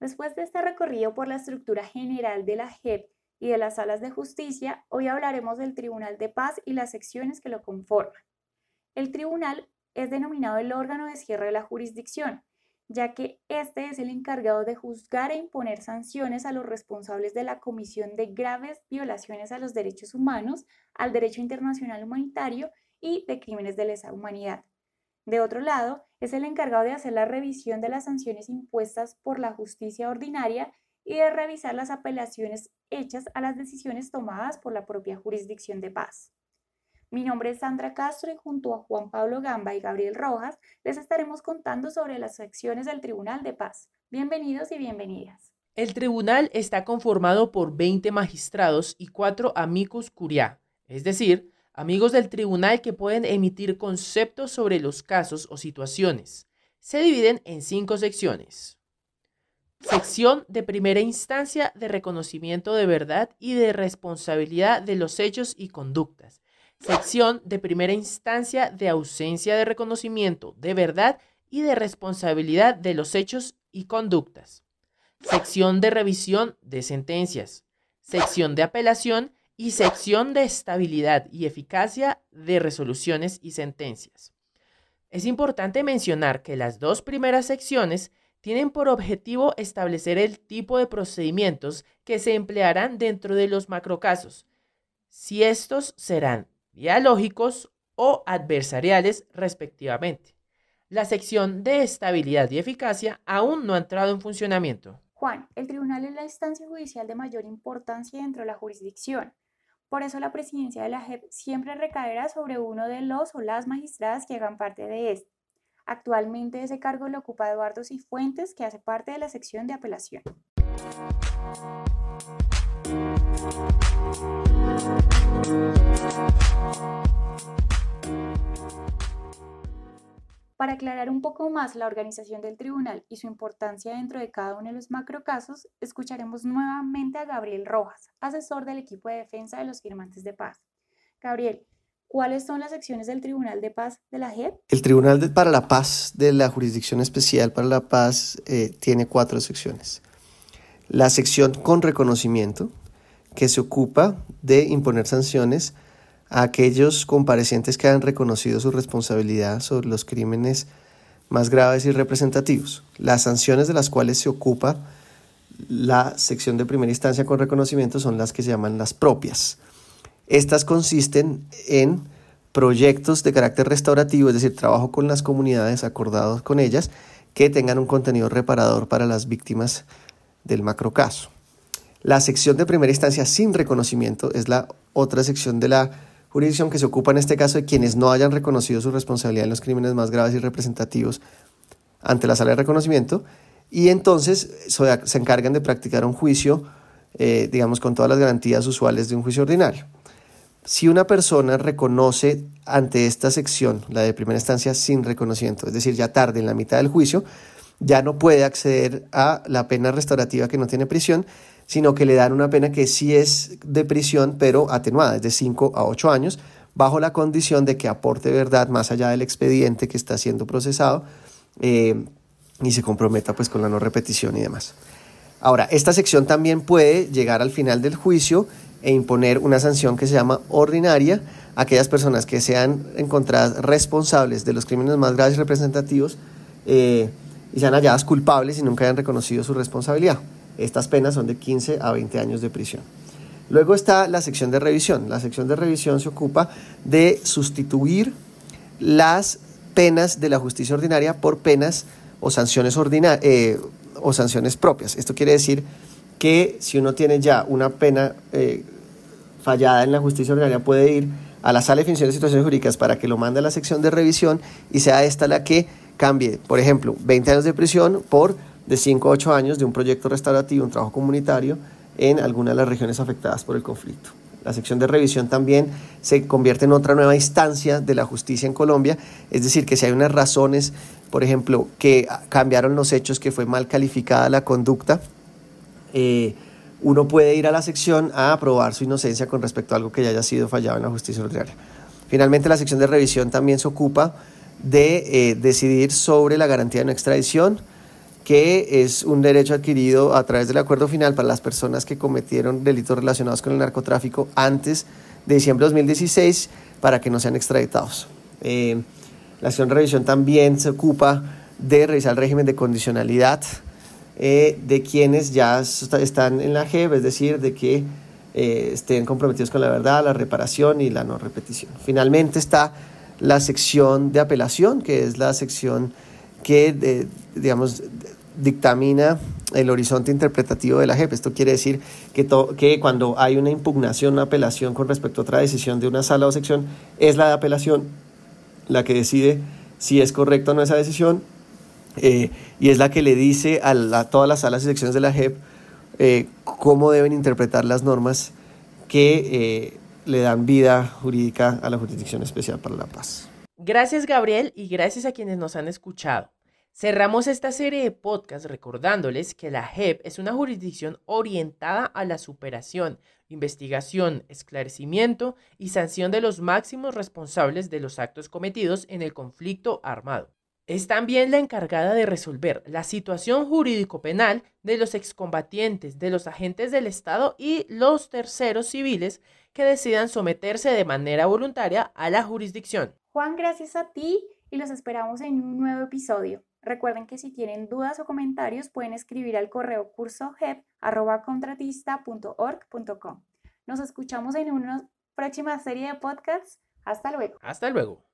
Después de este recorrido por la estructura general de la JEP y de las salas de justicia, hoy hablaremos del Tribunal de Paz y las secciones que lo conforman. El tribunal es denominado el órgano de cierre de la jurisdicción, ya que este es el encargado de juzgar e imponer sanciones a los responsables de la comisión de graves violaciones a los derechos humanos, al derecho internacional humanitario y de crímenes de lesa humanidad. De otro lado, es el encargado de hacer la revisión de las sanciones impuestas por la justicia ordinaria y de revisar las apelaciones hechas a las decisiones tomadas por la propia jurisdicción de paz. Mi nombre es Sandra Castro y junto a Juan Pablo Gamba y Gabriel Rojas les estaremos contando sobre las secciones del Tribunal de Paz. Bienvenidos y bienvenidas. El tribunal está conformado por 20 magistrados y 4 amicus curiae, es decir, amigos del tribunal que pueden emitir conceptos sobre los casos o situaciones. Se dividen en cinco secciones. Sección de primera instancia de reconocimiento de verdad y de responsabilidad de los hechos y conductas. Sección de primera instancia de ausencia de reconocimiento de verdad y de responsabilidad de los hechos y conductas. Sección de revisión de sentencias. Sección de apelación y sección de estabilidad y eficacia de resoluciones y sentencias. Es importante mencionar que las dos primeras secciones tienen por objetivo establecer el tipo de procedimientos que se emplearán dentro de los macrocasos, si estos serán dialógicos o adversariales respectivamente. La sección de estabilidad y eficacia aún no ha entrado en funcionamiento. Juan, el tribunal es la instancia judicial de mayor importancia dentro de la jurisdicción. Por eso la presidencia de la JEP siempre recaerá sobre uno de los o las magistradas que hagan parte de este. Actualmente ese cargo lo ocupa Eduardo Cifuentes, que hace parte de la sección de apelación. Para aclarar un poco más la organización del tribunal y su importancia dentro de cada uno de los macrocasos, escucharemos nuevamente a Gabriel Rojas, asesor del equipo de defensa de los firmantes de paz. Gabriel, ¿cuáles son las secciones del Tribunal de Paz de la JEP? El Tribunal para la Paz de la Jurisdicción Especial para la Paz eh, tiene cuatro secciones. La sección con reconocimiento, que se ocupa de imponer sanciones a aquellos comparecientes que han reconocido su responsabilidad sobre los crímenes más graves y representativos. Las sanciones de las cuales se ocupa la sección de primera instancia con reconocimiento son las que se llaman las propias. Estas consisten en proyectos de carácter restaurativo, es decir, trabajo con las comunidades acordados con ellas, que tengan un contenido reparador para las víctimas del macrocaso. La sección de primera instancia sin reconocimiento es la otra sección de la jurisdicción que se ocupa en este caso de quienes no hayan reconocido su responsabilidad en los crímenes más graves y representativos ante la sala de reconocimiento y entonces se encargan de practicar un juicio, eh, digamos, con todas las garantías usuales de un juicio ordinario. Si una persona reconoce ante esta sección, la de primera instancia sin reconocimiento, es decir, ya tarde en la mitad del juicio, ya no puede acceder a la pena restaurativa que no tiene prisión, sino que le dan una pena que sí es de prisión, pero atenuada, es de 5 a 8 años, bajo la condición de que aporte verdad más allá del expediente que está siendo procesado eh, y se comprometa pues con la no repetición y demás. Ahora, esta sección también puede llegar al final del juicio e imponer una sanción que se llama ordinaria a aquellas personas que sean encontradas responsables de los crímenes más graves y representativos eh, y sean halladas culpables y nunca hayan reconocido su responsabilidad. Estas penas son de 15 a 20 años de prisión. Luego está la sección de revisión. La sección de revisión se ocupa de sustituir las penas de la justicia ordinaria por penas o sanciones, eh, o sanciones propias. Esto quiere decir que si uno tiene ya una pena eh, fallada en la justicia ordinaria, puede ir a la sala de definición de situaciones jurídicas para que lo mande a la sección de revisión y sea esta la que cambie, por ejemplo, 20 años de prisión por de 5 a 8 años de un proyecto restaurativo, un trabajo comunitario en alguna de las regiones afectadas por el conflicto. La sección de revisión también se convierte en otra nueva instancia de la justicia en Colombia, es decir, que si hay unas razones, por ejemplo, que cambiaron los hechos, que fue mal calificada la conducta, eh, uno puede ir a la sección a aprobar su inocencia con respecto a algo que ya haya sido fallado en la justicia ordinaria. Finalmente, la sección de revisión también se ocupa de eh, decidir sobre la garantía de no extradición, que es un derecho adquirido a través del acuerdo final para las personas que cometieron delitos relacionados con el narcotráfico antes de diciembre de 2016 para que no sean extraditados. Eh, la acción de revisión también se ocupa de revisar el régimen de condicionalidad eh, de quienes ya están en la JEP, es decir, de que eh, estén comprometidos con la verdad, la reparación y la no repetición. Finalmente está la sección de apelación, que es la sección que, digamos, dictamina el horizonte interpretativo de la JEP. Esto quiere decir que, cuando hay una impugnación, una apelación con respecto a otra decisión de una sala o sección, es la de apelación la que decide si es correcta o no esa decisión eh, y es la que le dice a, todas las salas y secciones de la JEP eh, cómo deben interpretar las normas que eh, le dan vida jurídica a la Jurisdicción Especial para la Paz. Gracias Gabriel y gracias a quienes nos han escuchado. Cerramos esta serie de podcasts recordándoles que la JEP es una jurisdicción orientada a la superación, investigación, esclarecimiento y sanción de los máximos responsables de los actos cometidos en el conflicto armado. Es también la encargada de resolver la situación jurídico-penal de los excombatientes, de los agentes del Estado y los terceros civiles que decidan someterse de manera voluntaria a la jurisdicción. Juan, gracias a ti y los esperamos en un nuevo episodio. Recuerden que si tienen dudas o comentarios pueden escribir al correo cursojep.contratista.org.com. Nos escuchamos en una próxima serie de podcasts. Hasta luego. Hasta luego.